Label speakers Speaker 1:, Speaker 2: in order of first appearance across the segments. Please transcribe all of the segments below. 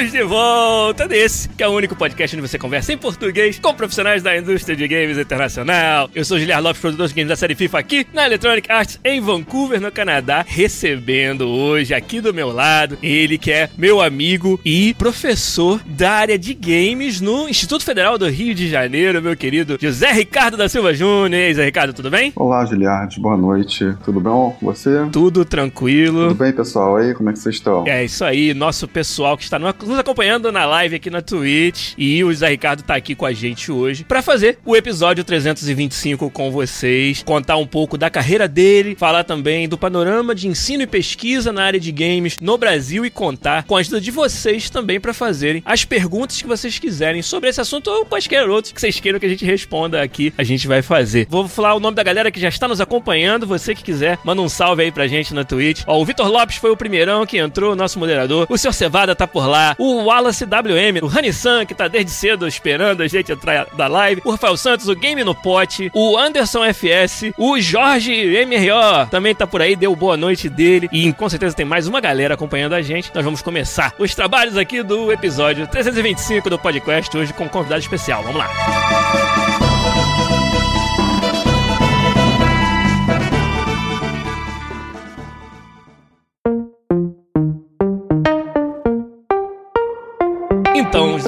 Speaker 1: Estamos de volta desse, que é o único podcast onde você conversa em português com profissionais da indústria de games internacional. Eu sou Giliar Lopes, produtor de games da série FIFA aqui na Electronic Arts em Vancouver, no Canadá, recebendo hoje aqui do meu lado ele que é meu amigo e professor da área de games no Instituto Federal do Rio de Janeiro, meu querido José Ricardo da Silva Júnior. E aí, Zé Ricardo, tudo bem?
Speaker 2: Olá, Giliard, boa noite. Tudo bom você?
Speaker 1: Tudo tranquilo.
Speaker 2: Tudo bem, pessoal? Aí, como é que vocês estão?
Speaker 1: É isso aí, nosso pessoal que está no nos acompanhando na live aqui na Twitch. E o Zé Ricardo tá aqui com a gente hoje para fazer o episódio 325 com vocês, contar um pouco da carreira dele, falar também do panorama de ensino e pesquisa na área de games no Brasil e contar com a ajuda de vocês também para fazerem as perguntas que vocês quiserem sobre esse assunto ou quaisquer outros que vocês queiram que a gente responda aqui, a gente vai fazer. Vou falar o nome da galera que já está nos acompanhando, você que quiser, manda um salve aí pra gente na Twitch. Ó, o Vitor Lopes foi o primeirão que entrou, nosso moderador. O Sr. Cevada tá por lá o Wallace WM, o Rani-san, que tá desde cedo esperando a gente entrar da live, o Rafael Santos, o Game no Pote, o Anderson FS, o Jorge MRO também tá por aí, deu boa noite dele e com certeza tem mais uma galera acompanhando a gente. Nós vamos começar os trabalhos aqui do episódio 325 do podcast hoje com um convidado especial. Vamos lá. Então,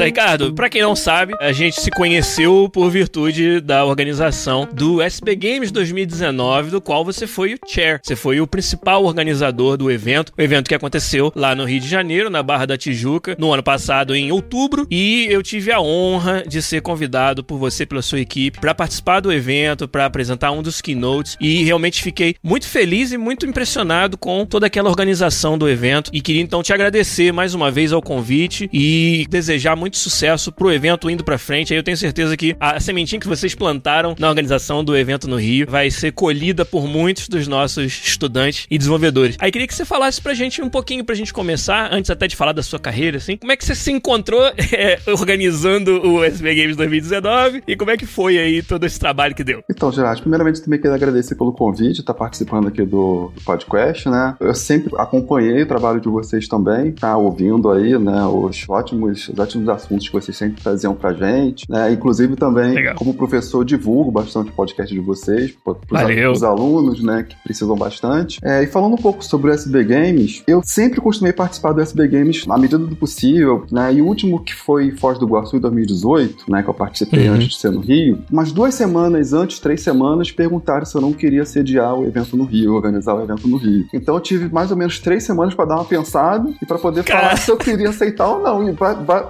Speaker 1: José Ricardo, pra quem não sabe, a gente se conheceu por virtude da organização do SB Games 2019, do qual você foi o chair. Você foi o principal organizador do evento, o evento que aconteceu lá no Rio de Janeiro, na Barra da Tijuca, no ano passado, em outubro, e eu tive a honra de ser convidado por você, pela sua equipe, para participar do evento, para apresentar um dos keynotes, e realmente fiquei muito feliz e muito impressionado com toda aquela organização do evento, e queria então te agradecer mais uma vez ao convite e desejar desejar muito sucesso pro evento indo pra frente. Aí eu tenho certeza que a sementinha que vocês plantaram na organização do evento no Rio vai ser colhida por muitos dos nossos estudantes e desenvolvedores. Aí queria que você falasse pra gente um pouquinho pra gente começar, antes até de falar da sua carreira, assim, como é que você se encontrou é, organizando o SB Games 2019 e como é que foi aí todo esse trabalho que deu?
Speaker 2: Então, Gerard, primeiramente também queria agradecer pelo convite, estar tá participando aqui do, do, podcast, né? Eu sempre acompanhei o trabalho de vocês também, tá ouvindo aí, né, os ótimos ótimos assuntos que vocês sempre traziam pra gente, né? Inclusive também, Legal. como professor, divulgo bastante o podcast de vocês para os alunos, né, que precisam bastante. É, e falando um pouco sobre o SB Games, eu sempre costumei participar do SB Games na medida do possível, né? E o último que foi Foz do Iguaçu em 2018, né, que eu participei uhum. antes de ser no Rio, umas duas semanas antes, três semanas, perguntaram se eu não queria sediar o evento no Rio, organizar o evento no Rio. Então eu tive mais ou menos três semanas para dar uma pensada e para poder falar se eu queria aceitar ou não. E pra, pra,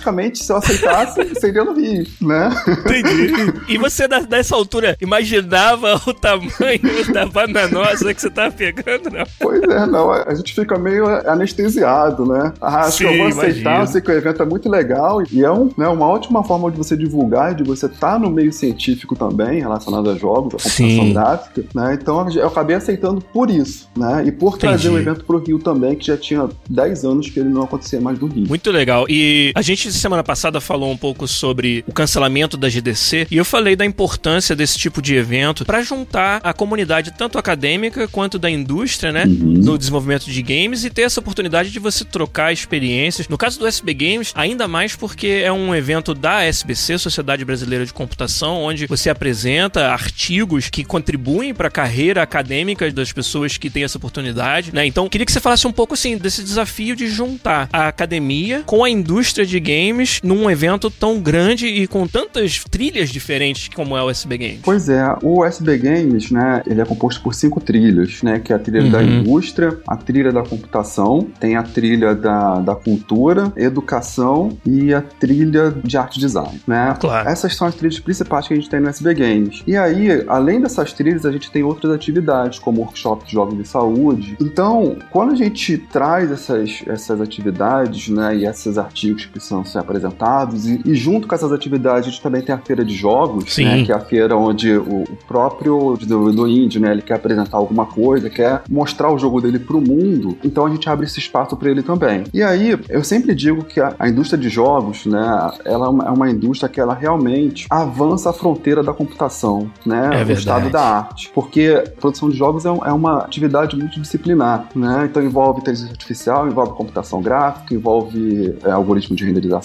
Speaker 2: praticamente, se eu aceitasse, seria no Rio, né?
Speaker 1: Entendi. E você, nessa altura, imaginava o tamanho da bananosa que você tava pegando, não?
Speaker 2: Pois é, não. A gente fica meio anestesiado, né? Ah, acho Sim, que eu vou aceitar, eu sei que o evento é muito legal e é um, né, uma ótima forma de você divulgar, de você estar tá no meio científico também, relacionado a jogos, a computação Sim. gráfica, né? Então eu acabei aceitando por isso, né? E por trazer o evento pro Rio também, que já tinha 10 anos que ele não acontecia mais no Rio.
Speaker 1: Muito legal. E a gente semana passada falou um pouco sobre o cancelamento da GDC e eu falei da importância desse tipo de evento para juntar a comunidade tanto acadêmica quanto da indústria, né, uhum. no desenvolvimento de games e ter essa oportunidade de você trocar experiências. No caso do SB Games, ainda mais porque é um evento da SBC, Sociedade Brasileira de Computação, onde você apresenta artigos que contribuem para a carreira acadêmica das pessoas que têm essa oportunidade, né? Então, queria que você falasse um pouco assim desse desafio de juntar a academia com a indústria indústria de games num evento tão grande e com tantas trilhas diferentes como é o SB Games.
Speaker 2: Pois é, o SB Games, né, ele é composto por cinco trilhas, né, que é a trilha uhum. da indústria, a trilha da computação, tem a trilha da, da cultura, educação e a trilha de arte design, né?
Speaker 1: Claro.
Speaker 2: Essas são as trilhas principais que a gente tem no SB Games. E aí, além dessas trilhas, a gente tem outras atividades, como workshop de jogos de saúde. Então, quando a gente traz essas, essas atividades, né, e esses artigos que precisam ser apresentados, e, e junto com essas atividades, a gente também tem a feira de jogos, né, que é a feira onde o, o próprio desenvolvedor indie, né, ele quer apresentar alguma coisa, quer mostrar o jogo dele para o mundo, então a gente abre esse espaço para ele também. E aí, eu sempre digo que a, a indústria de jogos, né, ela é uma, é uma indústria que ela realmente avança a fronteira da computação, né,
Speaker 1: é
Speaker 2: estado da arte, porque a produção de jogos é, um, é uma atividade multidisciplinar, né, então envolve inteligência artificial, envolve computação gráfica, envolve é, algoritmo de renderização,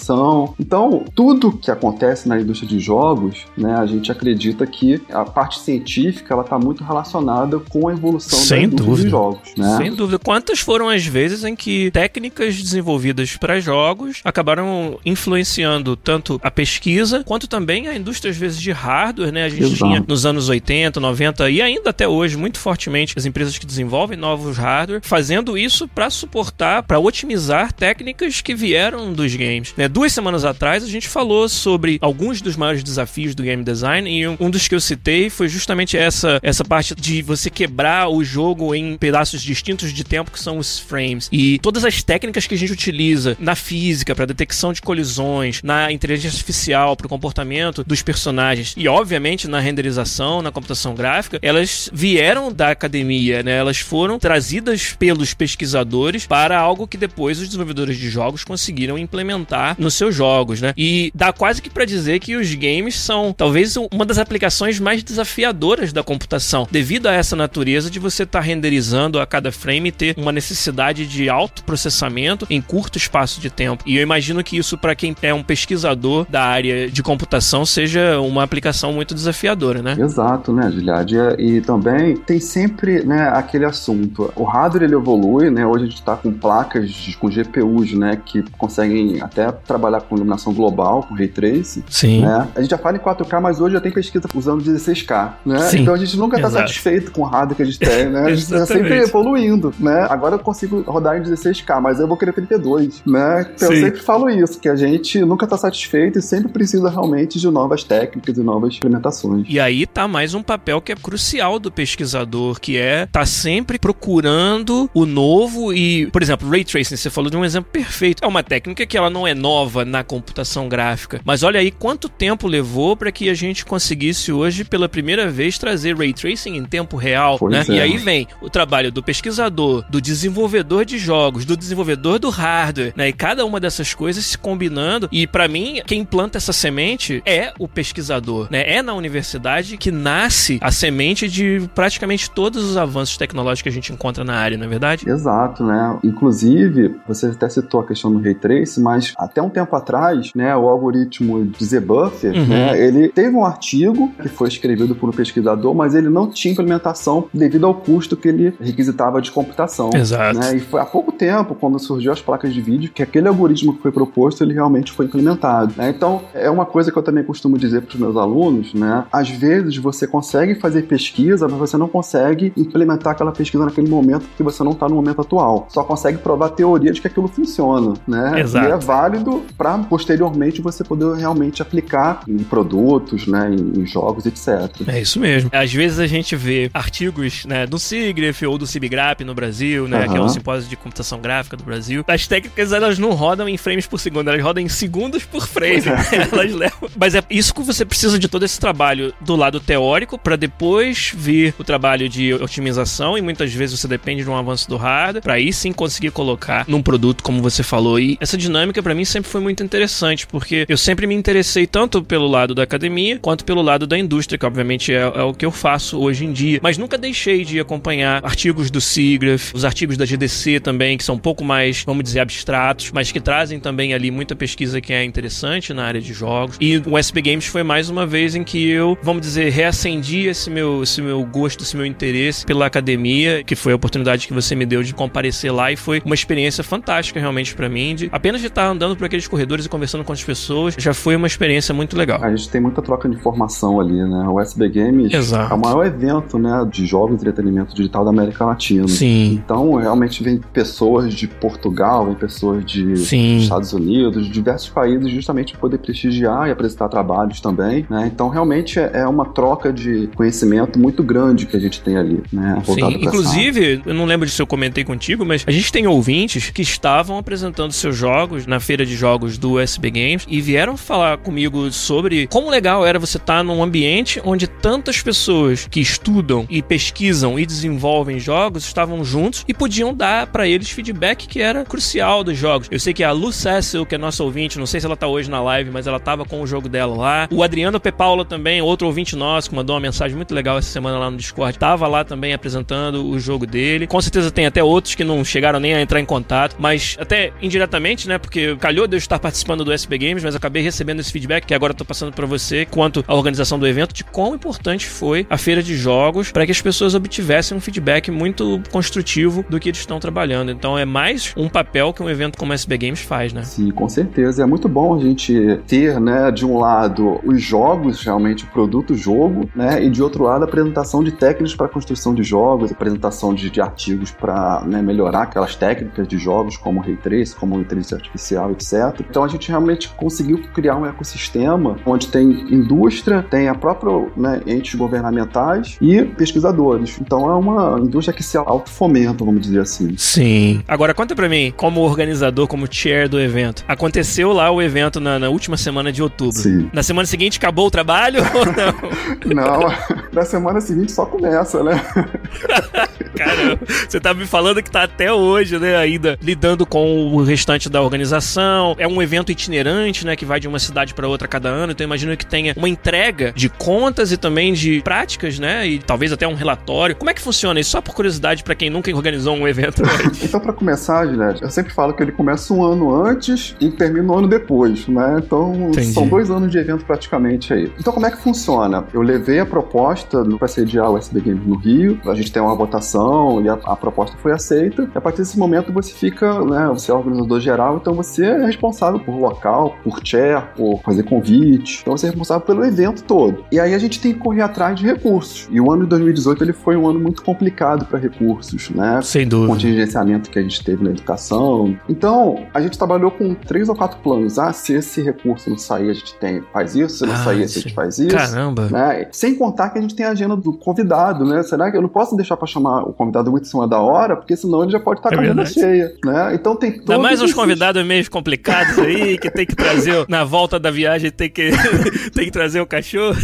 Speaker 2: então tudo que acontece na indústria de jogos, né, a gente acredita que a parte científica ela está muito relacionada com a evolução
Speaker 1: Sem
Speaker 2: da indústria
Speaker 1: dúvida.
Speaker 2: de jogos, né?
Speaker 1: Sem dúvida. Quantas foram as vezes em que técnicas desenvolvidas para jogos acabaram influenciando tanto a pesquisa quanto também a indústria às vezes de hardware, né? A gente
Speaker 2: Exato.
Speaker 1: tinha nos anos 80, 90 e ainda até hoje muito fortemente as empresas que desenvolvem novos hardware fazendo isso para suportar, para otimizar técnicas que vieram dos games. Né? Duas semanas atrás a gente falou sobre alguns dos maiores desafios do game design e um dos que eu citei foi justamente essa essa parte de você quebrar o jogo em pedaços distintos de tempo que são os frames. E todas as técnicas que a gente utiliza na física para detecção de colisões, na inteligência artificial para o comportamento dos personagens e obviamente na renderização, na computação gráfica, elas vieram da academia, né? Elas foram trazidas pelos pesquisadores para algo que depois os desenvolvedores de jogos conseguiram implementar nos seus jogos, né? E dá quase que para dizer que os games são talvez uma das aplicações mais desafiadoras da computação, devido a essa natureza de você estar tá renderizando a cada frame e ter uma necessidade de alto processamento em curto espaço de tempo. E eu imagino que isso para quem é um pesquisador da área de computação seja uma aplicação muito desafiadora, né?
Speaker 2: Exato, né, Giliad? E, e também tem sempre, né, aquele assunto. O hardware ele evolui, né? Hoje a gente está com placas com GPUs, né, que conseguem até trabalhar com iluminação global, com ray tracing.
Speaker 1: Sim.
Speaker 2: Né? A gente já fala em 4K, mas hoje já tem pesquisa usando 16K, né?
Speaker 1: Sim.
Speaker 2: Então a gente nunca está satisfeito com o hardware que a gente tem, né? A gente está sempre evoluindo, né? Agora eu consigo rodar em 16K, mas eu vou querer 32, né? Então
Speaker 1: Sim.
Speaker 2: eu sempre falo isso, que a gente nunca está satisfeito e sempre precisa realmente de novas técnicas e novas implementações.
Speaker 1: E aí tá mais um papel que é crucial do pesquisador, que é tá sempre procurando o novo e, por exemplo, ray tracing, você falou de um exemplo perfeito. É uma técnica que ela não é nova na computação gráfica, mas olha aí quanto tempo levou para que a gente conseguisse hoje pela primeira vez trazer ray tracing em tempo real,
Speaker 2: Pois
Speaker 1: né?
Speaker 2: é.
Speaker 1: E aí vem o trabalho do pesquisador, do desenvolvedor de jogos, do desenvolvedor do hardware, né? E cada uma dessas coisas se combinando. E para mim, quem planta essa semente é o pesquisador, né? É na universidade que nasce a semente de praticamente todos os avanços tecnológicos que a gente encontra na área, não é verdade?
Speaker 2: Exato, né? Inclusive, você até citou a questão do Ray Trace, mas até um tempo atrás, né, o algoritmo de Z-Buffer,
Speaker 1: Uhum.
Speaker 2: né, ele teve um artigo que foi escrevido por um pesquisador, mas ele não tinha implementação devido ao custo que ele requisitava de computação.
Speaker 1: Exato.
Speaker 2: Né? E foi há pouco tempo, quando surgiu as placas de vídeo, que aquele algoritmo que foi proposto, ele realmente foi implementado. né? Então, é uma coisa que eu também costumo dizer para os meus alunos, né? Às vezes você consegue fazer pesquisa, mas você não consegue implementar aquela pesquisa naquele momento porque você não está no momento atual. Só consegue provar a teoria de que aquilo funciona, né?
Speaker 1: Exato.
Speaker 2: E é válido para posteriormente você poder realmente aplicar em produtos, né? Em, em jogos, etc.
Speaker 1: É isso mesmo. Às vezes a gente vê artigos né, do SIGGRAPH ou do CIBGRAP no Brasil, né,
Speaker 2: Aham.
Speaker 1: que é o simpósio de computação gráfica do Brasil. As técnicas elas não rodam em frames por segundo, elas rodam em segundos por frame. elas levam. Mas é isso que você precisa de todo esse trabalho do lado teórico para depois vir o trabalho de otimização e muitas vezes você depende de um avanço do hardware para aí sim conseguir colocar num produto como você falou. E essa dinâmica para mim sempre foi muito interessante porque eu sempre me interessei tanto pelo lado da academia quanto pelo lado da indústria, que obviamente é, é o que eu faço hoje em dia. Mas nunca deixei de acompanhar artigos do SIGGRAPH, os artigos da GDC também, que são um pouco mais, vamos dizer, abstratos, mas que trazem também ali muita pesquisa que é interessante na área de jogos. E o SB Games foi mais uma vez em que eu, vamos dizer, reacendi esse meu, esse meu gosto, esse meu interesse pela academia, que foi a oportunidade que você me deu de comparecer lá e foi uma experiência fantástica realmente para mim, de apenas de estar andando por aqueles corredores e conversando com as pessoas já foi uma experiência muito legal.
Speaker 2: A gente tem muita troca de informação ali, né? O SB Games Exato. é o maior evento, né, de jogos e entretenimento digital da América Latina.
Speaker 1: Sim.
Speaker 2: Então, realmente vem pessoas de Portugal, vem pessoas de Sim. Estados Unidos, de diversos países, justamente para poder prestigiar e apresentar trabalhos também, né? Então, realmente é, é uma troca de conhecimento muito grande que a gente tem ali, né?
Speaker 1: Sim, inclusive, eu não lembro se eu comentei contigo, mas a gente tem ouvintes que estavam apresentando seus jogos na feira de jogos do SB Games e vieram falar comigo sobre como legal era você estar tá num ambiente onde tantas pessoas que estudam e pesquisam e desenvolvem jogos estavam juntos e podiam dar para eles feedback que era crucial dos jogos. Eu sei que a Lu Cecil, que é nossa ouvinte, não sei se ela tá hoje na live, mas ela tava com o jogo dela lá. O Adriano Pepaula também, outro ouvinte nosso, que mandou uma mensagem muito legal essa semana lá no Discord, tava lá também apresentando o jogo dele. Com certeza tem até outros que não chegaram nem a entrar em contato, mas até indiretamente, né? Porque calhou de eu estar participando do SB Games, mas acabei recebendo esse feedback que agora tô passando para você quanto à organização do evento, de quão importante foi a feira de jogos para que as pessoas obtivessem um feedback muito construtivo do que eles estão trabalhando. Então é mais um papel que um evento como o SB Games faz, né?
Speaker 2: Sim, com certeza. É muito bom a gente ter, né, de um lado os jogos, realmente o produto jogo, né, e de outro lado a apresentação de técnicas para construção de jogos, apresentação de, de artigos para né, melhorar aquelas técnicas de jogos como Ray Trace, como inteligência artificial, etc. Então a gente realmente conseguiu criar um ecossistema onde tem indústria, tem a própria né, entes governamentais e pesquisadores. Então é uma indústria que se autofomenta, vamos dizer assim.
Speaker 1: Sim. Agora conta para mim, como organizador, como chair do evento, aconteceu lá o evento na, na última semana de outubro.
Speaker 2: Sim.
Speaker 1: Na semana seguinte acabou o trabalho ou
Speaker 2: não? não, na semana seguinte só começa, né?
Speaker 1: Caramba, você tá me falando que tá até hoje, né, ainda lidando com o restante da organização. É um evento itinerante, né, que vai de uma cidade para outra cada ano. Então imagino que tenha uma entrega de contas e também de práticas, né, e talvez até um relatório. Como é que funciona isso? Só por curiosidade para quem nunca organizou um evento.
Speaker 2: então para começar, Juliette, eu sempre falo que ele começa um ano antes e termina um ano depois, né? Então Entendi. são dois anos de evento praticamente aí. Então como é que funciona? Eu levei a proposta para sediar o SB Games no Rio. A gente tem uma votação e a, a proposta foi aceita. E a partir desse momento você fica, né? Você é o organizador geral, então você é responsável por local, por chair, por fazer convite. Então você é responsável pelo evento todo. E aí a gente tem que correr atrás de recursos. E o ano de 2018 ele foi um ano muito complicado para recursos, né?
Speaker 1: Sem dúvida.
Speaker 2: O contingenciamento que a gente teve na educação. Então, a gente trabalhou com três ou quatro planos. Ah, se esse recurso não sair, a gente tem, faz isso. Se não ah, sair, a gente faz isso.
Speaker 1: Caramba.
Speaker 2: Né? Sem contar que a gente tem a agenda do convidado, né? Será que eu não posso deixar para chamar o convidado muito em cima da hora? Porque senão ele já pode estar é com a agenda cheia, né? Então tem
Speaker 1: Ainda mais uns convidados meio complicados aí, que tem que trazer, na volta da viagem, tem que, tem que trazer o cachorro.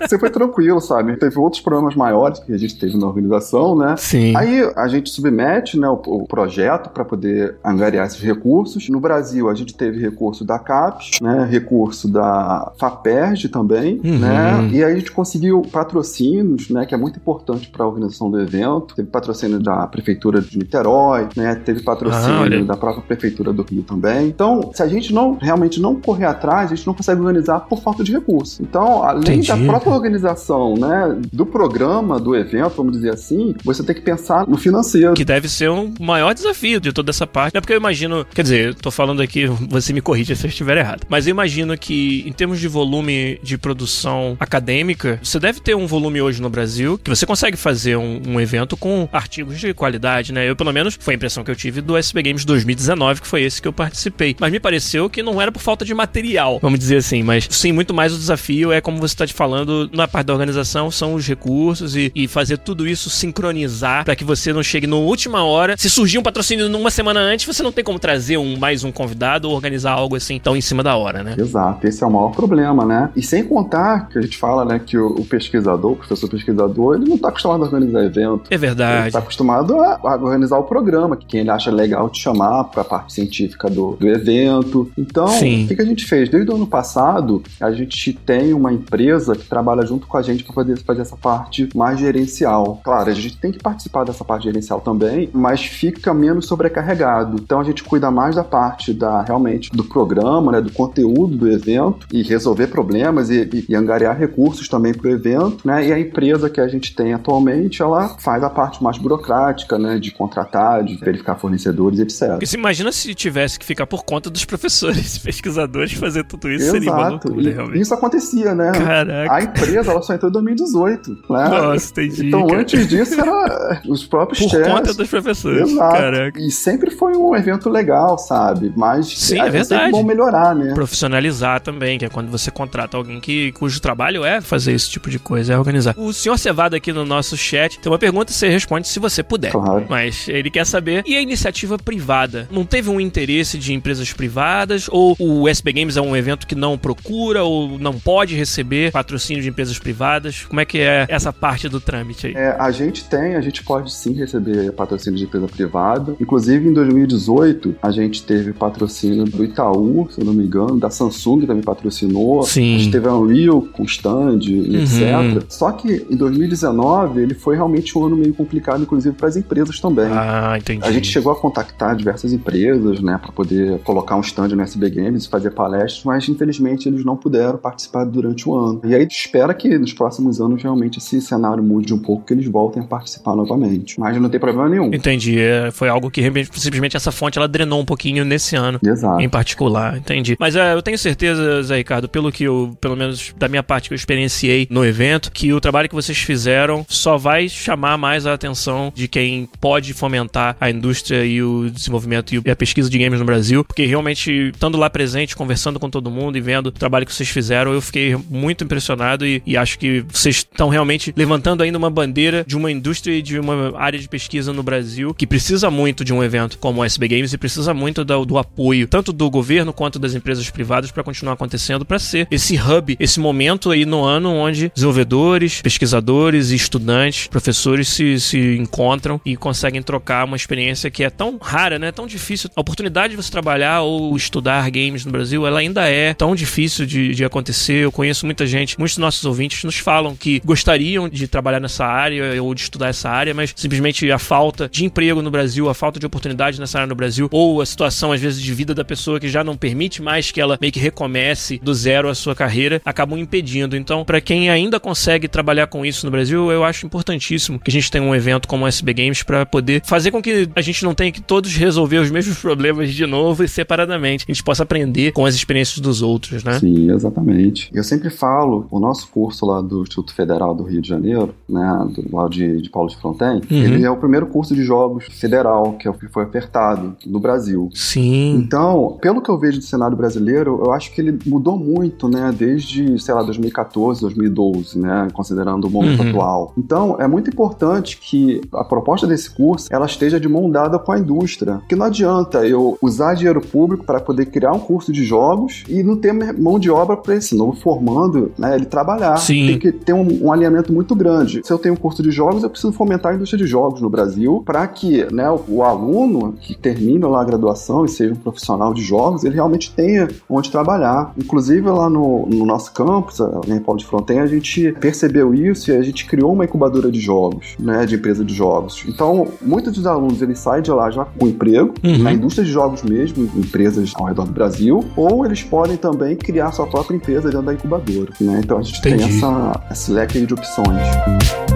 Speaker 2: Você foi tranquilo, sabe? Teve outros problemas maiores que a gente teve na organização, né?
Speaker 1: Sim.
Speaker 2: Aí a gente submete né, o, o projeto para poder angariar esses recursos. No Brasil, a gente teve recurso da CAPES, né? Recurso da FAPERJ também, uhum. né? E aí a gente conseguiu patrocínios, né? Que é muito importante para a organização do evento. Teve patrocínio da Prefeitura de Niterói, né? Teve patrocínio ah, da própria Prefeitura do Rio também. Então, se a gente não realmente não correr atrás, a gente não consegue organizar por falta de recursos. Então, além Entendi. da própria organização, né? Do programa, do evento, vamos dizer assim, você tem que pensar no financeiro.
Speaker 1: Que deve ser um maior desafio de toda essa parte. É porque eu imagino, quer dizer, eu tô falando aqui, você me corrija se eu estiver errado, mas eu imagino que em termos de volume de produção acadêmica, você deve ter um volume hoje no Brasil que você consegue fazer um, um evento com artigos de qualidade, né? Eu, pelo menos, foi a impressão que eu tive do SB Games 2019, que foi esse que eu participei. Mas me pareceu que não era por falta de material, vamos dizer assim, mas sim, muito mais o desafio é como você está te falando na parte da organização, são os recursos e, e fazer tudo isso sincronizar para que você não chegue na última hora. Se surgir um patrocínio numa semana antes, você não tem como trazer um mais um convidado ou organizar algo assim tão em cima da hora, né?
Speaker 2: Exato, esse é o maior problema, né? E sem contar que a gente fala, né, que o, o pesquisador, o professor pesquisador, ele não está acostumado a organizar evento.
Speaker 1: É verdade. Ele
Speaker 2: está acostumado a, a, organizar o programa, que quem ele acha legal te chamar para a parte científica do, do evento. Então, Sim. o que, que a gente fez? Desde o ano passado, a gente tem uma empresa que trabalha junto com a gente para poder fazer essa parte mais gerencial. Claro, a gente tem que participar dessa parte gerencial também, mas fica menos sobrecarregado. Então a gente cuida mais da parte da realmente do programa, né, do conteúdo do evento e resolver problemas e, e, e angariar recursos também para o evento, né? E a empresa que a gente tem atualmente, ela faz a parte mais burocrática, né, de contratar, de verificar fornecedores, etc.
Speaker 1: Porque se imagina se tivesse que ficar por conta dos professores, pesquisadores, fazer tudo isso,
Speaker 2: Exato.
Speaker 1: seria uma loucura,
Speaker 2: E
Speaker 1: realmente.
Speaker 2: isso acontecia, né?
Speaker 1: Caraca.
Speaker 2: A empresa ela só entrou em 2018, né?
Speaker 1: Nossa, entendi.
Speaker 2: Então
Speaker 1: cara.
Speaker 2: antes disso era os próprios
Speaker 1: Por
Speaker 2: chefs.
Speaker 1: conta dos professores.
Speaker 2: Exato.
Speaker 1: Caraca.
Speaker 2: E sempre foi um evento legal, sabe? Mas
Speaker 1: Sim, é
Speaker 2: sempre
Speaker 1: verdade.
Speaker 2: bom melhorar, né?
Speaker 1: Profissionalizar também, que é quando você contrata alguém que, cujo trabalho é fazer esse tipo de coisa, é organizar. O senhor Cevada aqui no nosso chat tem uma pergunta, você responde se você puder.
Speaker 2: Claro.
Speaker 1: Mas ele quer saber, e a iniciativa privada? Não teve um interesse de empresas privadas? Ou o SB Games é um evento que não procura ou não pode receber patrocínio de empresas privadas? Como é que é essa parte do trâmite aí?
Speaker 2: É, a gente tem, a gente pode sim receber patrocínio de empresa privada. Inclusive, em 2018, a gente teve patrocínio do Itaú, se eu não me engano, da Samsung também patrocinou.
Speaker 1: Sim.
Speaker 2: A gente teve a Unreal com stand, e
Speaker 1: Uhum.
Speaker 2: etc. Só que em 2019, ele foi realmente um ano meio complicado, inclusive para as empresas também.
Speaker 1: Ah, entendi.
Speaker 2: A gente chegou a contactar diversas empresas, né, para poder colocar um stand no SB Games e fazer palestras, mas infelizmente eles não puderam participar durante o ano. E aí espera que nos próximos anos realmente esse cenário mude um pouco, que eles voltem a participar novamente. Mas não tem problema nenhum.
Speaker 1: Entendi. É, foi algo que simplesmente essa fonte ela drenou um pouquinho nesse ano.
Speaker 2: Exato.
Speaker 1: Em particular, entendi. Mas é, eu tenho certeza, Zé Ricardo, pelo que eu, pelo menos da minha parte que eu experienciei no evento, que o trabalho que vocês fizeram só vai chamar mais a atenção de quem pode fomentar a indústria e o desenvolvimento e a pesquisa de games no Brasil, porque realmente, estando lá presente, conversando com todo mundo e vendo o trabalho que vocês fizeram, eu fiquei muito impressionado e, e acho que vocês estão realmente levantando ainda uma bandeira de uma indústria e de uma área de pesquisa no Brasil que precisa muito de um evento como o SB Games e precisa muito do, do apoio, tanto do governo quanto das empresas privadas, para continuar acontecendo, para ser esse hub, esse momento aí no ano onde desenvolvedores, pesquisadores estudantes, professores se, se encontram e conseguem trocar uma experiência que é tão rara, né? Tão difícil. A oportunidade de você trabalhar ou estudar games no Brasil, ela ainda é tão difícil de, de acontecer. Eu conheço muita gente, muitos dos nossos ouvintes nos falam que gostariam de trabalhar nessa área ou de estudar essa área, mas simplesmente a falta de emprego no Brasil, a falta de oportunidade nessa área no Brasil, ou a situação, às vezes, de vida da pessoa que já não permite mais que ela meio que recomece do zero a sua carreira, acabam impedindo. Então, para quem ainda consegue trabalhar com isso no Brasil, eu acho importantíssimo que a gente tenha um evento como o SB Games para poder fazer com que a gente não tenha que todos resolver os mesmos problemas de novo e separadamente. A gente possa aprender com as experiências dos outros, né?
Speaker 2: Sim, exatamente. Eu sempre falo, o nosso curso lá do Instituto Federal do Rio de Janeiro, né, do, lá de, de Paulo de Fronten, ele é o primeiro curso de jogos federal que é que foi apertado no Brasil.
Speaker 1: Sim.
Speaker 2: Então, pelo que eu vejo do cenário brasileiro, eu acho que ele mudou muito, né, desde, sei lá, 2014, 2012, né, considerando o momento
Speaker 1: Uhum.
Speaker 2: atual. Então, é muito importante que a proposta desse curso, ela esteja de mão dada com a indústria, porque não adianta eu usar dinheiro público para poder criar um curso de jogos e não ter mão de obra para esse novo formando, né, ele trabalhar.
Speaker 1: Sim.
Speaker 2: Tem que ter um, um alinhamento muito grande. Se eu tenho um curso de jogos, eu preciso fomentar a indústria de jogos no Brasil para que, né, o, o aluno que termina lá a graduação e seja um profissional de jogos, ele realmente tenha onde trabalhar. Inclusive lá no, no nosso campus, em Paulo de Fronten, a gente percebeu isso e a gente criou uma incubadora de jogos, né, de empresa de jogos. Então, muitos dos alunos eles saem de lá já com emprego
Speaker 1: Uhum.
Speaker 2: na indústria de jogos mesmo, empresas ao redor do Brasil, ou eles podem também criar sua própria empresa dentro da incubadora, né? Então a gente tem
Speaker 1: Entendi.
Speaker 2: essa, esse leque de opções.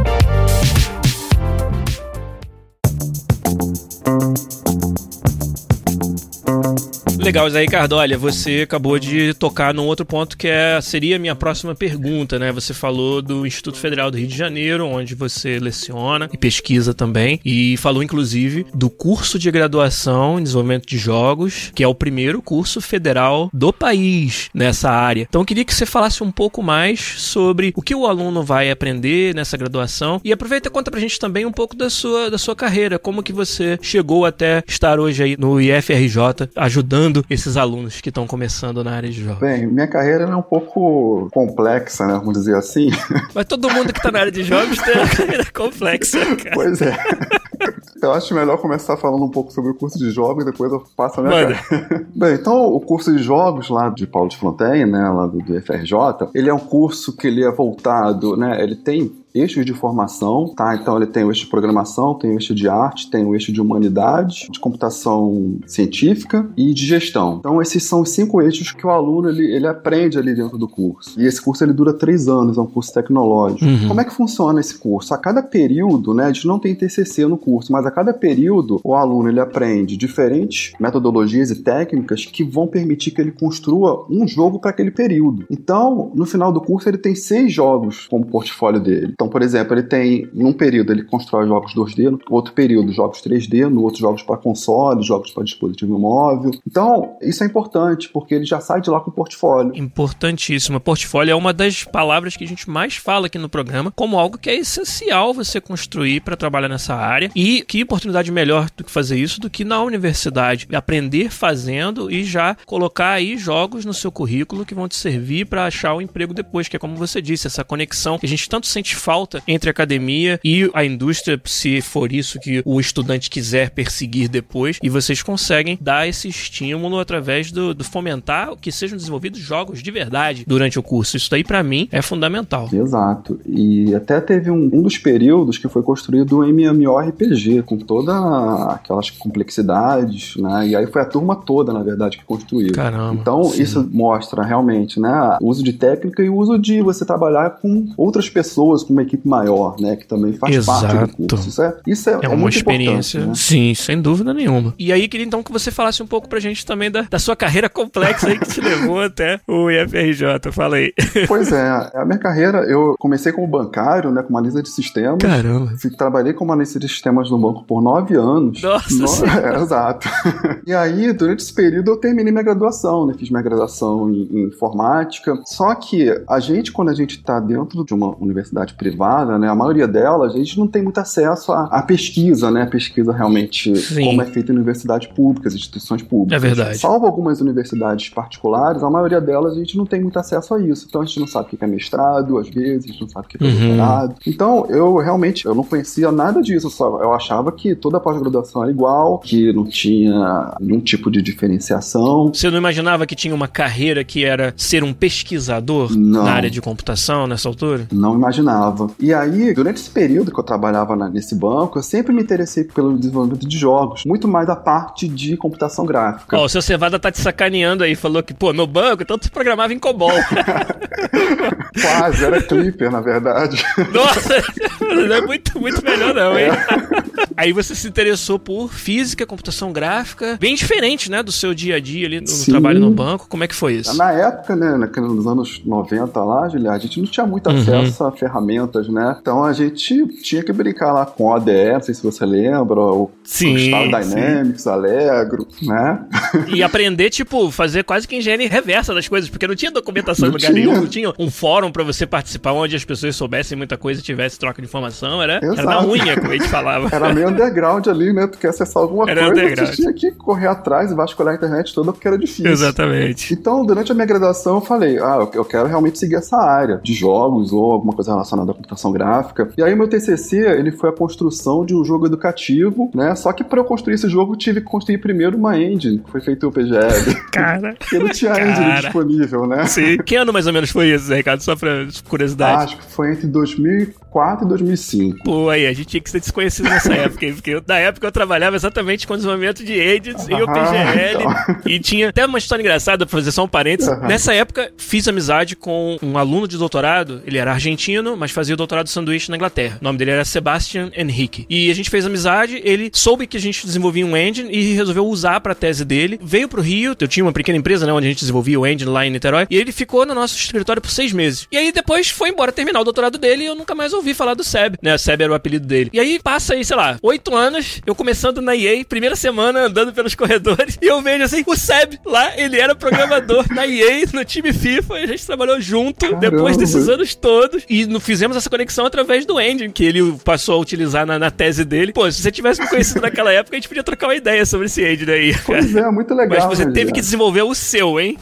Speaker 1: Legal, Zé Ricardo. Olha, você acabou de tocar num outro ponto que é, seria a minha próxima pergunta, né? Você falou do Instituto Federal do Rio de Janeiro, onde você leciona e pesquisa também, e falou inclusive do curso de graduação em desenvolvimento de jogos, que é o primeiro curso federal do país nessa área. Então eu queria que você falasse um pouco mais sobre o que o aluno vai aprender nessa graduação e aproveita e conta pra gente também um pouco da sua, da sua carreira, como que você chegou até estar hoje aí no IFRJ ajudando esses alunos que estão começando na área de jogos.
Speaker 2: Bem, minha carreira é um pouco complexa, né? Vamos dizer assim.
Speaker 1: Mas todo mundo que tá na área de jogos tem uma carreira complexa, cara.
Speaker 2: pois é. Eu acho melhor começar falando um pouco sobre o curso de jogos e depois eu passo a minha carreira. Bem, então o curso de jogos lá de Paulo de Fronten, né, lá do, do FRJ, ele é um curso que ele é voltado, né, ele tem eixos de formação, tá? Então ele tem o eixo de programação, tem o eixo de arte, tem o eixo de humanidade, de computação científica e de gestão. Então esses são os cinco eixos que o aluno ele, ele aprende ali dentro do curso. E esse curso ele dura três anos, é um curso tecnológico. Uhum. Como é que funciona esse curso? A cada período, né, a gente não tem TCC no curso, mas a cada período o aluno ele aprende diferentes metodologias e técnicas que vão permitir que ele construa um jogo para aquele período. Então, no final do curso ele tem seis jogos como portfólio dele. Então, por exemplo, ele tem em um período ele constrói jogos 2D, no outro período jogos 3D, no outro jogos para console, jogos para dispositivo móvel. Então, isso é importante porque ele já sai de lá com portfólio.
Speaker 1: Importantíssimo. Portfólio é uma das palavras que a gente mais fala aqui no programa como algo que é essencial você construir para trabalhar nessa área. E que oportunidade melhor do que fazer isso do que na universidade, aprender fazendo e já colocar aí jogos no seu currículo que vão te servir para achar o emprego depois, que é como você disse, essa conexão que a gente tanto sente falta entre a academia e a indústria, se for isso que o estudante quiser perseguir depois, e vocês conseguem dar esse estímulo através do, do fomentar que sejam desenvolvidos jogos de verdade durante o curso. Isso daí para mim é fundamental.
Speaker 2: Exato. E até teve um, um dos períodos que foi construído um MMORPG com toda aquelas complexidades, né? E aí foi a turma toda, na verdade, que construiu.
Speaker 1: Caramba.
Speaker 2: Então sim. isso mostra realmente, né, o uso de técnica e o uso de você trabalhar com outras pessoas, com uma equipe maior, né, que também faz Exato. parte do curso. Isso é, isso é, é, é uma experiência, né?
Speaker 1: sim, sem dúvida nenhuma. E aí queria então que você falasse um pouco pra gente também da, da sua carreira complexa aí que te levou até o IFRJ. Fala aí.
Speaker 2: Pois é, a minha carreira, eu comecei como bancário, né, com analista de sistemas.
Speaker 1: Caramba.
Speaker 2: Trabalhei como analista de sistemas no banco por nove anos.
Speaker 1: Nossa no...
Speaker 2: é, Exato. E aí, durante esse período, eu terminei minha graduação, né, fiz minha graduação em, em informática. Só que a gente, quando a gente está dentro de uma universidade privada, né, a maioria delas, a gente não tem muito acesso à, à pesquisa, né, a pesquisa realmente Sim. como é feita em universidades públicas, instituições públicas.
Speaker 1: É verdade.
Speaker 2: Salvo algumas universidades particulares, a maioria delas a gente não tem muito acesso a isso. Então a gente não sabe o que é mestrado, às vezes, a gente não sabe o que é uhum. doutorado. Então eu realmente eu não conhecia nada disso, só eu achava que toda pós-graduação era igual, que não tinha nenhum tipo de diferenciação.
Speaker 1: Você não imaginava que tinha uma carreira que era ser um pesquisador não. na área de computação nessa altura?
Speaker 2: Não imaginava. E aí, durante esse período que eu trabalhava nesse banco, eu sempre me interessei pelo desenvolvimento de jogos, muito mais da parte de computação gráfica.
Speaker 1: Ó, oh, o seu Cevada tá te sacaneando aí, falou que, pô, no banco, então tu programava em COBOL.
Speaker 2: Quase, era Clipper, na verdade.
Speaker 1: Nossa, não é muito, muito melhor não, hein? É. Aí você se interessou por física, computação gráfica, bem diferente, né, do seu dia a dia ali no, no trabalho no banco. Como é que foi isso?
Speaker 2: Na época, né, nos anos 90 lá, Julia, a gente não tinha muito uhum. acesso a ferramentas, né? Então a gente tinha que brincar lá com ODE, não sei se você lembra, o
Speaker 1: sim,
Speaker 2: Dynamics, sim. Allegro, né?
Speaker 1: E aprender, tipo, fazer quase que engenharia reversa das coisas, porque não tinha documentação não em lugar tinha. nenhum, não tinha um fórum para você participar onde as pessoas soubessem muita coisa e tivesse troca de informação, era, era na unha, como a gente falava.
Speaker 2: Era meio underground ali, né? Tu quer acessar alguma era coisa, tu tinha que correr atrás e vasculhar a internet toda porque era difícil.
Speaker 1: Exatamente.
Speaker 2: Então, durante a minha graduação, eu falei, ah, eu quero realmente seguir essa área de jogos ou alguma coisa relacionada à computação gráfica. E aí, meu TCC, ele foi a construção de um jogo educativo, né? Só que para eu construir esse jogo, eu tive que construir primeiro uma engine, que foi feito o PGL.
Speaker 1: Cara.
Speaker 2: Porque não tinha cara. engine disponível, né?
Speaker 1: Sim. Que ano mais ou menos foi isso, Ricardo? Só pra curiosidade.
Speaker 2: Acho que foi entre 2004 e 2005.
Speaker 1: Pô, aí, a gente tinha que ser desconhecido nessa época? Porque eu, na época eu trabalhava exatamente com o desenvolvimento de agents e o PGL. Então. E tinha até uma história engraçada, pra fazer só um parênteses. Nessa época, fiz amizade com um aluno de doutorado. Ele era argentino, mas fazia o doutorado de sanduíche na Inglaterra. O nome dele era Sebastian Henrique. E a gente fez amizade, ele soube que a gente desenvolvia um engine e resolveu usar pra tese dele. Veio pro Rio, eu tinha uma pequena empresa, né, onde a gente desenvolvia o engine lá em Niterói. E ele ficou no nosso escritório por seis meses. E aí depois foi embora terminar o doutorado dele e eu nunca mais ouvi falar do Seb, né? Seb era o apelido dele. E aí passa aí, sei lá, oito anos, eu começando na EA, primeira semana andando pelos corredores, e eu vejo assim, o Seb lá, ele era programador na EA, no time FIFA, a gente trabalhou junto Caramba. depois desses anos todos, e fizemos essa conexão através do engine, que ele passou a utilizar na, na, tese dele. Pô, se você tivesse me conhecido naquela época, a gente podia trocar uma ideia sobre esse engine aí.
Speaker 2: Pois é, muito legal.
Speaker 1: Mas você né, teve que desenvolver o seu, hein?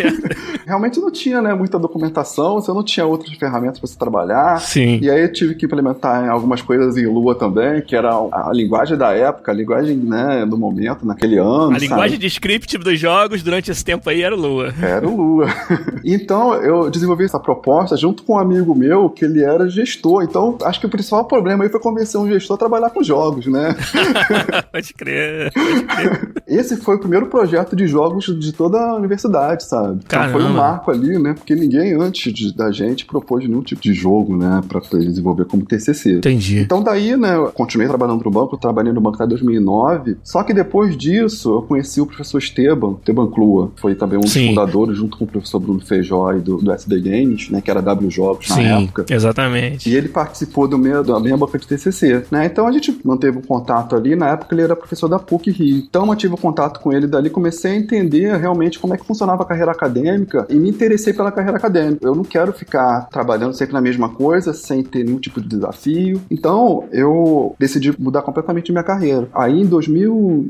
Speaker 2: Realmente não tinha, né, muita documentação, você não tinha outras ferramentas para você trabalhar.
Speaker 1: Sim.
Speaker 2: E aí eu tive que implementar algumas coisas em Lua também, que era a, linguagem da época, a linguagem, né, do momento, naquele ano. A
Speaker 1: sabe? linguagem de script dos jogos durante esse tempo aí era o Lua.
Speaker 2: Era o Lua. então, eu desenvolvi essa proposta junto com um amigo meu, que ele era gestor. Então, acho que o principal problema aí foi convencer um gestor a trabalhar com jogos, né?
Speaker 1: pode crer, pode crer.
Speaker 2: Esse foi o primeiro projeto de jogos de toda a universidade, sabe?
Speaker 1: Caramba.
Speaker 2: Então foi um marco ali, né? Porque ninguém antes de, da gente propôs nenhum tipo de jogo, né? Pra desenvolver como TCC.
Speaker 1: Entendi.
Speaker 2: Então daí, né? Eu continuei trabalhando no banco, trabalhei no banco até 2009. Só que depois disso, eu conheci o professor Esteban, Esteban Clua. Foi também um dos Sim. fundadores, junto com o professor Bruno Feijó do, do SD Games, né? Que era W Jogos
Speaker 1: Sim,
Speaker 2: na época.
Speaker 1: exatamente.
Speaker 2: E ele participou do meu, da minha banca de TCC, né? Então a gente manteve um contato ali. Na época ele era professor da PUC Rio. Então eu mantive o contato com ele dali, comecei a entender realmente como é que funcionava a carreira acadêmica e me interessei pela carreira acadêmica. Eu não quero ficar trabalhando sempre na mesma coisa, sem ter nenhum tipo de desafio. Então, eu decidi mudar completamente minha carreira. Aí, em 2000,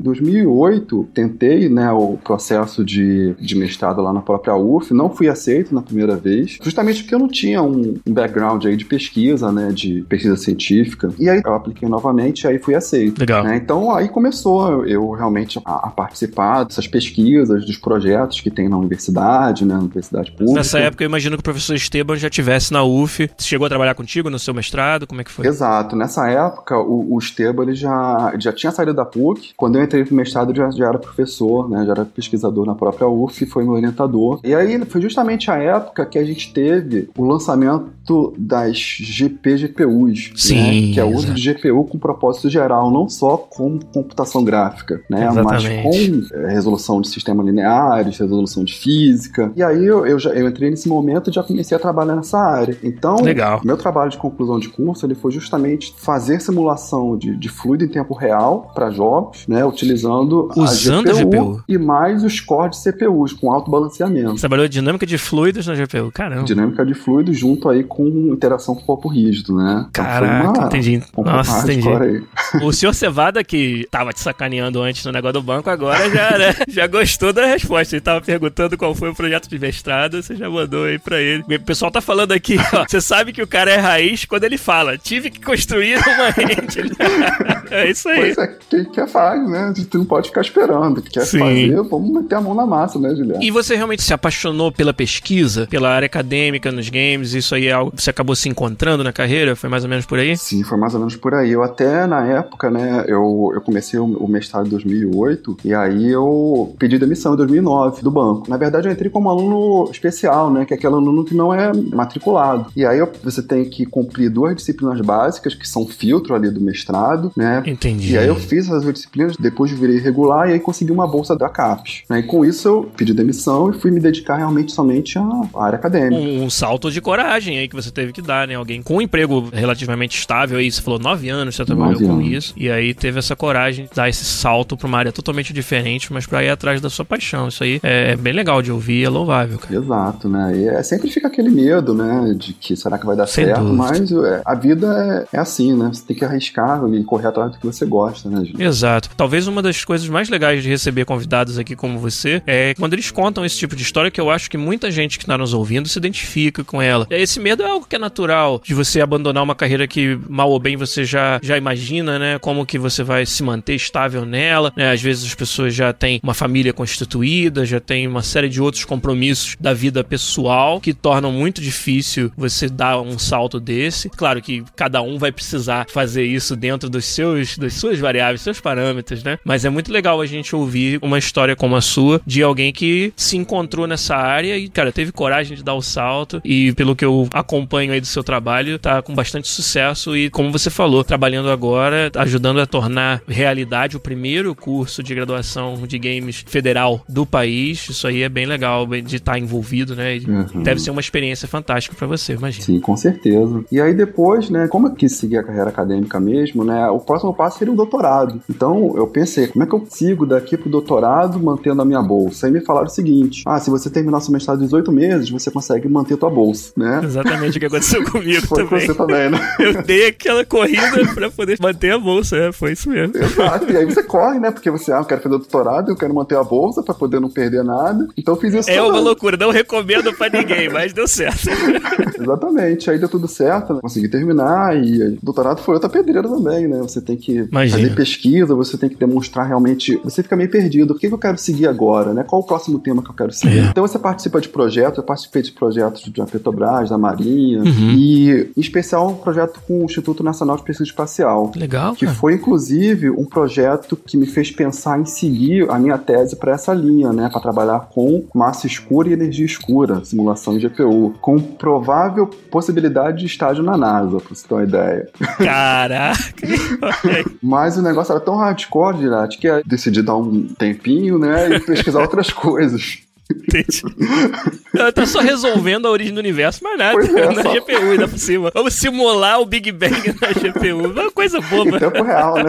Speaker 2: 2008, tentei né, o processo de, de mestrado lá na própria UF, não fui aceito na primeira vez, justamente porque eu não tinha um, background aí de pesquisa, né, de pesquisa científica. E aí eu apliquei novamente, aí fui aceito.
Speaker 1: Legal.
Speaker 2: Né? Então, aí começou eu realmente a, a participar dessas pesquisas, dos projetos que tem na universidade, né, na universidade pública.
Speaker 1: Nessa época, eu imagino que o professor Esteban já tivesse na UF. Chegou a trabalhar contigo no seu mestrado? Como é que foi?
Speaker 2: Exato. Nessa época, o, o Esteban ele já, já tinha saído da PUC. Quando eu entrei pro mestrado, já, já era professor, né, já era pesquisador na própria UF, foi meu orientador. E aí, foi justamente a época que a gente teve o lançamento das GP GPUs,
Speaker 1: Sim,
Speaker 2: né, que é o uso de GPU com propósito geral, não só com computação gráfica, né,
Speaker 1: Exatamente.
Speaker 2: mas com é, resolução de sistemas lineares, resolução de física. E aí eu, eu, já, eu entrei nesse momento e já comecei a trabalhar nessa área. Então,
Speaker 1: Legal.
Speaker 2: meu trabalho de conclusão de curso ele foi justamente fazer simulação de, de fluido em tempo real para jogos, né, utilizando
Speaker 1: Usando
Speaker 2: a GPU,
Speaker 1: a GPU,
Speaker 2: e mais os cores de CPUs com alto balanceamento.
Speaker 1: Você trabalhou dinâmica de fluidos na GPU, caramba.
Speaker 2: Dinâmica de fluidos junto aí com interação com o corpo rígido, né?
Speaker 1: Então Caraca, uma, entendi. Nossa, entendi.
Speaker 2: Aí.
Speaker 1: O senhor Cevada, que tava te sacaneando antes no negócio do banco, agora já, né, já gostou da resposta. Ele tava perguntando qual foi o projeto de mestrado, você já mandou aí pra ele. O pessoal tá falando aqui, ó. Você sabe que o cara é raiz quando ele fala, tive que construir uma rede. é isso aí.
Speaker 2: Pois é, quem quer faz, né? A gente não pode ficar esperando. Quer
Speaker 1: Sim.
Speaker 2: fazer, vamos meter a mão na massa, né, Juliano?
Speaker 1: E você realmente se apaixonou pela pesquisa, pela área acadêmica nos games? Isso aí é algo que você acabou se encontrando na carreira? Foi mais ou menos por aí?
Speaker 2: Sim, foi mais ou menos por aí. Eu até, na época, né, eu, eu comecei o, o mestrado em 2008 e aí eu pedi demissão em 2009 do banco. Na verdade, eu entrei como aluno especial, né, que é aquele aluno que não é matriculado. E aí eu, você tem que cumprir duas disciplinas básicas, que são filtro ali do mestrado, né?
Speaker 1: Entendi.
Speaker 2: E aí eu fiz essas duas disciplinas, depois virei regular e aí consegui uma bolsa da CAPES. Né? E com isso eu pedi demissão e fui me dedicar realmente somente à área acadêmica.
Speaker 1: Um, um, salto de coragem aí que você teve que dar, né? Alguém com um emprego relativamente estável aí, você falou nove anos você trabalhou com anos. isso, e aí teve essa coragem de dar esse salto pra uma área totalmente diferente, mas pra ir atrás da sua paixão. Isso aí é bem legal de ouvir, é louvável, cara.
Speaker 2: Exato, né? E é, sempre fica aquele medo, né? De que será que vai dar
Speaker 1: Sem
Speaker 2: certo,
Speaker 1: dúvida.
Speaker 2: mas é, a vida é, é, assim, né? Você tem que arriscar e correr atrás do que você gosta, né, gente?
Speaker 1: Exato. Talvez uma das coisas mais legais de receber convidados aqui como você é quando eles contam esse tipo de história que eu acho que muita gente que está nos ouvindo se identifica com ela. Esse medo é algo que é natural de você abandonar uma carreira que mal ou bem você já, já imagina, né? Como que você vai se manter estável nela. Né? Às vezes as pessoas já têm uma família constituída, já têm uma série de outros compromissos da vida pessoal que tornam muito difícil você dar um salto desse. Claro que cada um vai precisar fazer isso dentro dos seus, das suas variáveis, seus parâmetros, né? Mas é muito legal a gente ouvir uma história como a sua de alguém que se encontrou nessa área e, cara, teve coragem de dar o salto e pelo que eu acompanho aí do seu trabalho, tá com bastante sucesso e, como você falou, trabalhando agora, ajudando a tornar realidade o primeiro curso de graduação de games federal do país. Isso aí é bem legal de estar envolvido, né?
Speaker 2: Uhum.
Speaker 1: Deve ser uma experiência fantástica para você, imagina.
Speaker 2: Sim, com certeza. E aí depois, né, como eu quis seguir a carreira acadêmica mesmo, né, o próximo passo seria o doutorado. Então eu pensei, como é que eu sigo daqui pro doutorado mantendo a minha bolsa? Aí me falaram o seguinte: ah, se você terminar seu mestrado em 18 meses, você consegue manter tua bolsa, né?
Speaker 1: Exatamente o que aconteceu comigo
Speaker 2: Foi com
Speaker 1: também.
Speaker 2: você também, né?
Speaker 1: Eu dei aquela corrida pra poder manter a bolsa, é, foi isso mesmo.
Speaker 2: Exato. E aí você corre, né? Porque você, ah, eu quero fazer doutorado, eu quero manter a bolsa para poder não perder nada. Então eu fiz isso.
Speaker 1: É uma loucura, não recomendo para ninguém, mas deu certo.
Speaker 2: Exatamente, aí deu tudo certo, né? consegui terminar e o doutorado foi outra pedreira também, né? Você tem que Imagina. fazer pesquisa, você tem que demonstrar realmente. Você fica meio perdido. O que, que eu quero seguir agora, né? Qual o próximo tema que eu quero seguir? É. Então você participa de projetos, eu participei de projetos da Petrobras, da Marinha, uhum. e em especial um projeto com o Instituto Nacional de Pesquisa Espacial.
Speaker 1: Legal.
Speaker 2: Que cara. foi, inclusive, um projeto que me fez pensar em seguir a minha tese para essa linha, né? Para trabalhar com massa escura e energia escura, simulação de GPU, com provável possibilidade de estágio na NASA, pra você ter uma ideia.
Speaker 1: Caraca!
Speaker 2: Mas o negócio era tão hardcore, Girati, que decidi dar um tempinho, né? E pesquisar outras coisas. Entendi.
Speaker 1: Ela tá só resolvendo a origem do universo, mas nada. É, na só... GPU ainda por cima. Vamos simular o Big Bang na GPU. Uma coisa boba.
Speaker 2: Em tempo real, né?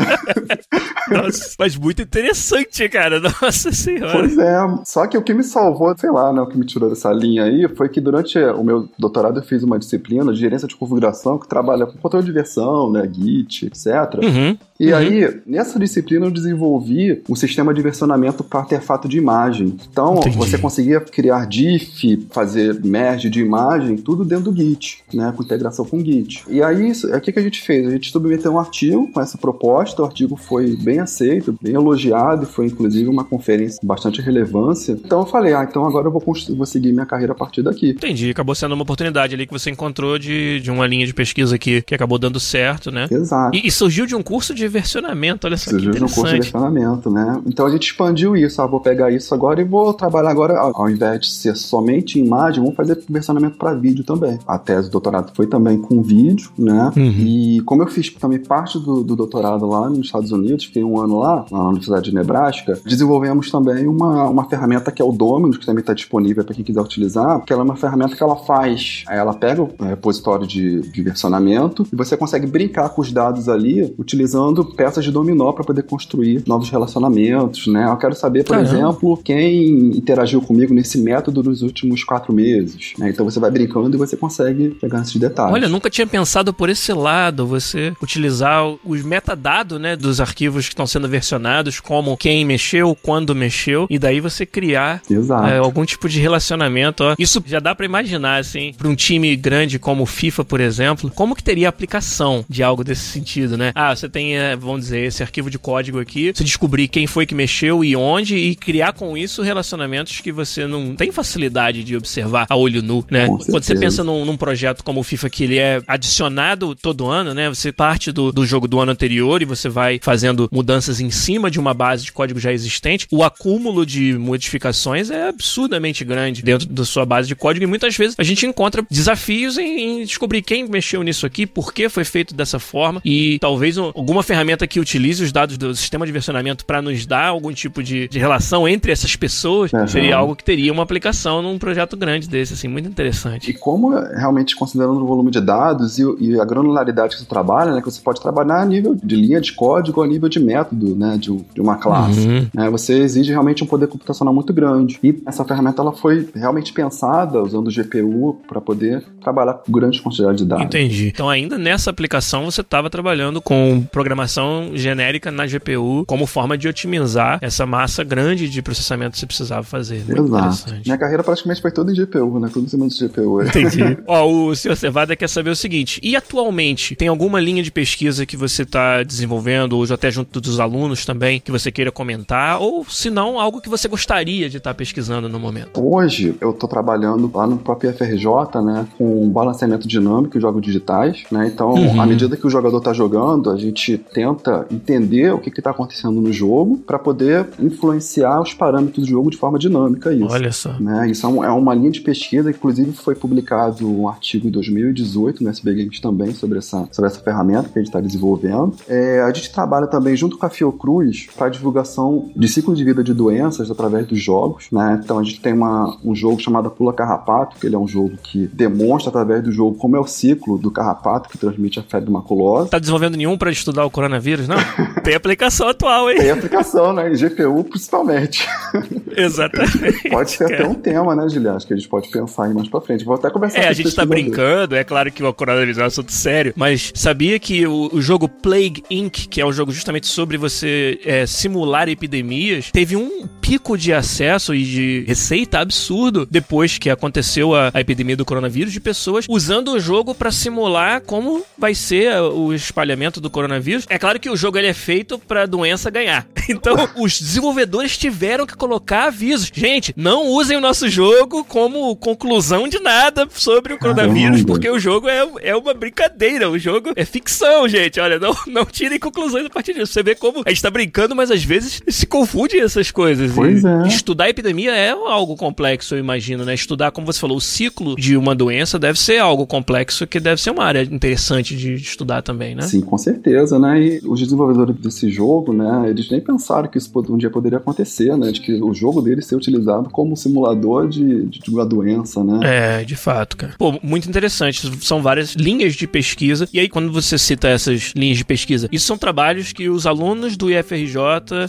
Speaker 1: Nossa, mas muito interessante, cara. Nossa senhora.
Speaker 2: Pois é. Só que o que me salvou, sei lá, né? O que me tirou dessa linha aí foi que durante o meu doutorado eu fiz uma disciplina de gerência de configuração que trabalha com controle de versão, né? Git, etc. Uhum. E uhum. aí, nessa disciplina eu desenvolvi um sistema de versionamento para artefato de imagem. Então, Entendi. você conseguia criar diff, fazer merge de imagem, tudo dentro do Git, né, com integração com o Git. E aí, o que, que a gente fez? A gente submeteu um artigo com essa proposta, o artigo foi bem aceito, bem elogiado, e foi inclusive uma conferência com bastante relevância. Então eu falei, ah, então agora eu vou, vou seguir minha carreira a partir daqui.
Speaker 1: Entendi, acabou sendo uma oportunidade ali que você encontrou de, de uma linha de pesquisa que, que acabou dando certo, né?
Speaker 2: Exato.
Speaker 1: E, e surgiu de um curso de versionamento, olha só
Speaker 2: surgiu
Speaker 1: que interessante.
Speaker 2: de um curso de versionamento, né? Então a gente expandiu isso, ah, vou pegar isso agora e vou trabalhar agora ao invés de ser somente imagem, vamos fazer versionamento para vídeo também. A tese do doutorado foi também com vídeo, né? Uhum. E como eu fiz também parte do, do, doutorado lá nos Estados Unidos, fiquei um ano lá, na Universidade de Nebraska, desenvolvemos também uma, uma ferramenta que é o Dominus, que também está disponível para quem quiser utilizar, porque ela é uma ferramenta que ela faz, ela pega o repositório de, de versionamento e você consegue brincar com os dados ali utilizando peças de dominó para poder construir novos relacionamentos, né? Eu quero saber, por Caramba. exemplo, quem interagiu comigo nesse método nos últimos quatro meses. Né? Então você vai brincando e você consegue pegar esses detalhes.
Speaker 1: Olha, nunca tinha pensado por esse lado, você utilizar os metadados né, dos arquivos que estão sendo versionados, como quem mexeu, quando mexeu, e daí você criar é, algum tipo de relacionamento. Ó. Isso já dá para imaginar, assim, para um time grande como o FIFA, por exemplo, como que teria aplicação de algo desse sentido, né? Ah, você tem, é, vamos dizer, esse arquivo de código aqui, você descobrir quem foi que mexeu e onde, e criar com isso relacionamentos que você não tem facilidade de observar a olho nu, né? Quando você pensa num, num, projeto como o FIFA, que ele é adicionado todo ano, né? Você parte do, do jogo do ano anterior e você vai fazendo mudanças em cima de uma base de código já existente, o acúmulo de modificações é absurdamente grande dentro da sua base de código e muitas vezes a gente encontra desafios em, em descobrir quem mexeu nisso aqui, por que foi feito dessa forma e talvez alguma ferramenta que utilize os dados do sistema de versionamento para nos dar algum tipo de, de relação entre essas pessoas uhum. seria algo que teria uma aplicação num projeto grande desse, assim, muito interessante.
Speaker 2: E como realmente considerando o volume de dados e, e a granularidade que você trabalha, né, que você pode trabalhar a nível de linha de código, a nível de método, né, de, de uma classe. Uhum. Né, você exige realmente um poder computacional muito grande. E essa ferramenta ela foi realmente pensada usando o GPU para poder trabalhar com grande quantidade de dados.
Speaker 1: Entendi. Então ainda nessa aplicação você estava trabalhando com programação genérica na GPU como forma de otimizar essa massa grande de processamento que você precisava fazer.
Speaker 2: Muito Exato. Minha carreira praticamente foi toda em GPU, né? Tudo em cima de GPU.
Speaker 1: Entendi. Ó, o senhor Cevada quer saber o seguinte: e atualmente, tem alguma linha de pesquisa que você está desenvolvendo, ou até junto dos alunos também, que você queira comentar? Ou, se não, algo que você gostaria de estar tá pesquisando no momento?
Speaker 2: Hoje, eu estou trabalhando lá no próprio FRJ, né? Com balanceamento dinâmico e jogos digitais, né? Então, uhum. à medida que o jogador está jogando, a gente tenta entender o que está acontecendo no jogo para poder influenciar os parâmetros do jogo de forma dinâmica. Isso.
Speaker 1: Olha só.
Speaker 2: Né? Isso é, é uma linha de pesquisa, inclusive foi publicado um artigo em 2018 no SB Games também sobre essa, sobre essa ferramenta que a gente está desenvolvendo. É, a gente trabalha também junto com a Fiocruz para divulgação de ciclo de vida de doenças através dos jogos. Né? Então a gente tem uma, um jogo chamado Pula Carrapato, que ele é um jogo que demonstra através do jogo como é o ciclo do carrapato que transmite a febre maculosa.
Speaker 1: Tá desenvolvendo nenhum para estudar o coronavírus, não? tem aplicação atual, hein?
Speaker 2: Tem aplicação, né? GPU principalmente.
Speaker 1: Exatamente.
Speaker 2: pode ser até um tema, né, Juliano? Acho que a gente pode pensar aí mais pra frente. Vou até conversar
Speaker 1: É, a gente tá brincando, é claro que o coronavírus é um assunto sério, mas sabia que o, o jogo Plague Inc., que é um jogo justamente sobre você é, simular epidemias, teve um pico de acesso e de receita absurdo depois que aconteceu a, a epidemia do coronavírus, de pessoas usando o jogo para simular como vai ser o espalhamento do coronavírus. É claro que o jogo ele é feito pra doença ganhar. Então, os desenvolvedores tiveram que colocar avisos. Gente, não usem o nosso jogo como conclusão de nada sobre o coronavírus,
Speaker 2: Caramba.
Speaker 1: porque o jogo é, é uma brincadeira. O jogo é ficção, gente. Olha, não, não tirem conclusões a partir disso. Você vê como a gente tá brincando, mas às vezes se confunde essas coisas.
Speaker 2: Pois
Speaker 1: E
Speaker 2: é.
Speaker 1: Estudar epidemia é algo complexo, eu imagino, né? Estudar, como você falou, o ciclo de uma doença deve ser algo complexo, que deve ser uma área interessante de estudar também, né?
Speaker 2: Sim, com certeza, né? E os desenvolvedores desse jogo, né, eles nem pensaram que isso um dia poderia acontecer, né? De que o jogo deles ser utilizado como simulador de, de uma doença, né?
Speaker 1: É, de fato, cara. Pô, muito interessante. São várias linhas de pesquisa. E aí, quando você cita essas linhas de pesquisa, isso são trabalhos que os alunos do IFRJ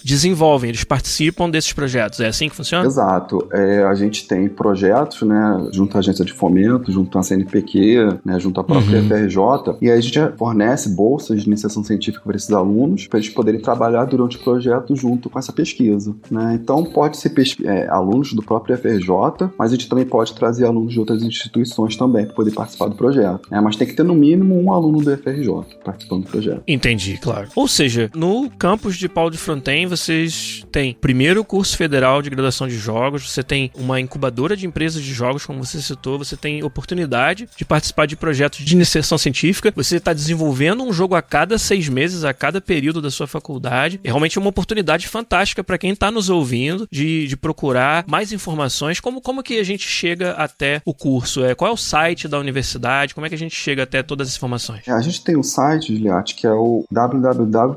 Speaker 1: desenvolvem, eles participam desses projetos. É assim que funciona?
Speaker 2: Exato. É, a gente tem projetos, né, junto à agência de fomento, junto à CNPq, né, junto à própria
Speaker 1: Uhum.
Speaker 2: FRJ, e aí a gente fornece bolsas de iniciação científica para esses alunos, para eles poderem trabalhar durante o projeto junto com essa pesquisa. Né? Então, pode ser pes- é, alunos do próprio FRJ, mas a gente também pode trazer alunos de outras instituições também para poder participar do projeto. né? Mas tem que ter no mínimo um aluno do FRJ participando do projeto.
Speaker 1: Entendi, claro. Ou seja, no campus de Paulo de Fronten, vocês têm primeiro o curso federal de graduação de jogos, você tem uma incubadora de empresas de jogos, como você citou, você tem oportunidade de participar de projetos de iniciação científica, você está desenvolvendo um jogo a cada seis meses, a cada período da sua faculdade. É realmente uma oportunidade fantástica para quem está nos ouvindo de, de procurar mais informações. Como, como que a gente chega até o curso? É, qual é o site da universidade? Como é que a gente chega até todas as informações?
Speaker 2: É, A gente tem um site, Giliate, que é o www.ifrj.br,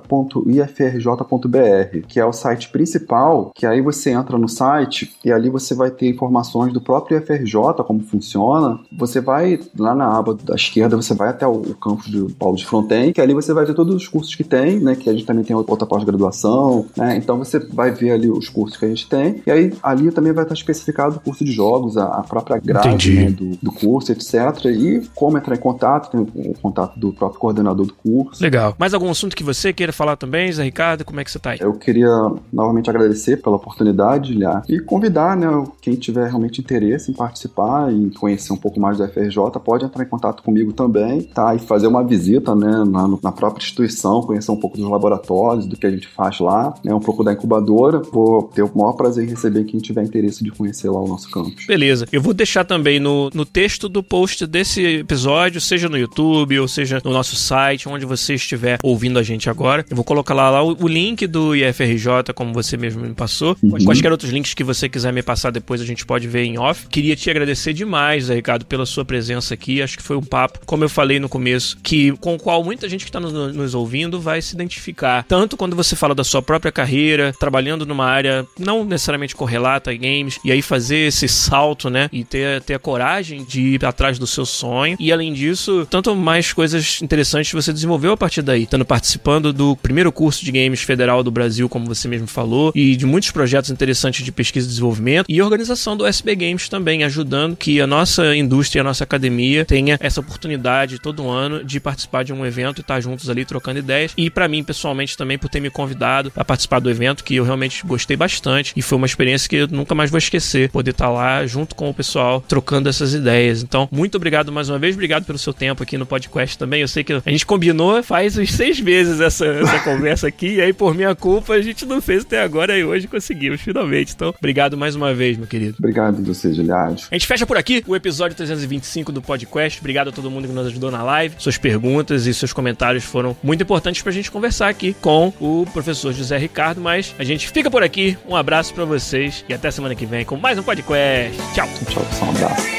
Speaker 2: que é o site principal, que aí você entra no site e ali você vai ter informações do próprio IFRJ, como funciona. Você vai lá na aba da esquerda, você vai até o, o campus do Paulo de Fronten, que ali você vai ver todos os cursos que tem, né, que a gente também tem outra pós-graduação, né, então você vai ver ali os cursos que a gente tem, e aí ali também vai estar especificado o curso de jogos, a, a própria grade né, do, do curso, etc. E como entrar em contato, tem o contato do próprio coordenador do curso.
Speaker 1: Legal. Mais algum assunto que você queira falar também, Zé Ricardo? Como é que você tá aí?
Speaker 2: Eu queria novamente agradecer pela oportunidade, Ilha, e convidar, né, quem tiver realmente interesse em participar e conhecer um pouco mais da FRJ, pode entrar em contato comigo também, tá? E fazer uma visita, né, na, na própria instituição, conhecer um pouco dos laboratórios, do que a gente faz lá, né, um pouco da incubadora. Vou ter o maior prazer em receber quem tiver interesse de conhecer lá o nosso campus.
Speaker 1: Beleza. Eu vou deixar também no, no texto do post desse episódio, seja no YouTube ou seja no nosso site, onde você estiver ouvindo a gente agora. Eu vou colocar lá, lá o, o link do IFRJ, como você mesmo me passou.
Speaker 2: Uhum.
Speaker 1: Quaisquer outros links que você quiser me passar depois, a gente pode ver em off. Queria te agradecer demais, Ricardo, pela sua presença aqui. Acho que foi um papo, como eu falei no começo, que com o qual muita gente que está nos, nos ouvindo vai se identificar. Tanto quando você fala da sua própria carreira, trabalhando numa área não necessariamente correlata a games, e aí fazer esse salto, né? E ter, ter a coragem de ir atrás do seu sonho. E além disso, tanto mais coisas interessantes você desenvolveu a partir daí. Estando participando do primeiro curso de games federal do Brasil, como você mesmo falou, e de muitos projetos interessantes de pesquisa e desenvolvimento, e organização do SB Games também, ajudando que a nossa indústria a nossa academia tenha essa oportunidade todo ano de participar de um evento e estar juntos ali trocando ideias. E para mim, pessoalmente, também por ter me convidado a participar do evento, que eu realmente gostei bastante. E foi uma experiência que eu nunca mais vou esquecer. Poder estar lá junto com o pessoal trocando essas ideias. Então, muito obrigado mais uma vez. Obrigado pelo seu tempo aqui no podcast também. Eu sei que a gente combinou faz uns seis meses essa, essa conversa aqui. E aí, por minha culpa, a gente não fez até agora e hoje conseguimos, finalmente. Então, obrigado mais uma vez, meu querido.
Speaker 2: Obrigado você, Giliade.
Speaker 1: A gente fecha por aqui o episódio 325 do podcast. Obrigado a todo mundo que nos ajudou na live. Suas perguntas e seus comentários foram muito importantes pra gente conversar aqui com o professor José Ricardo. Mas a gente fica por aqui. Um abraço pra vocês e até semana que vem com mais um podcast. Tchau.
Speaker 2: Tchau. Um abraço.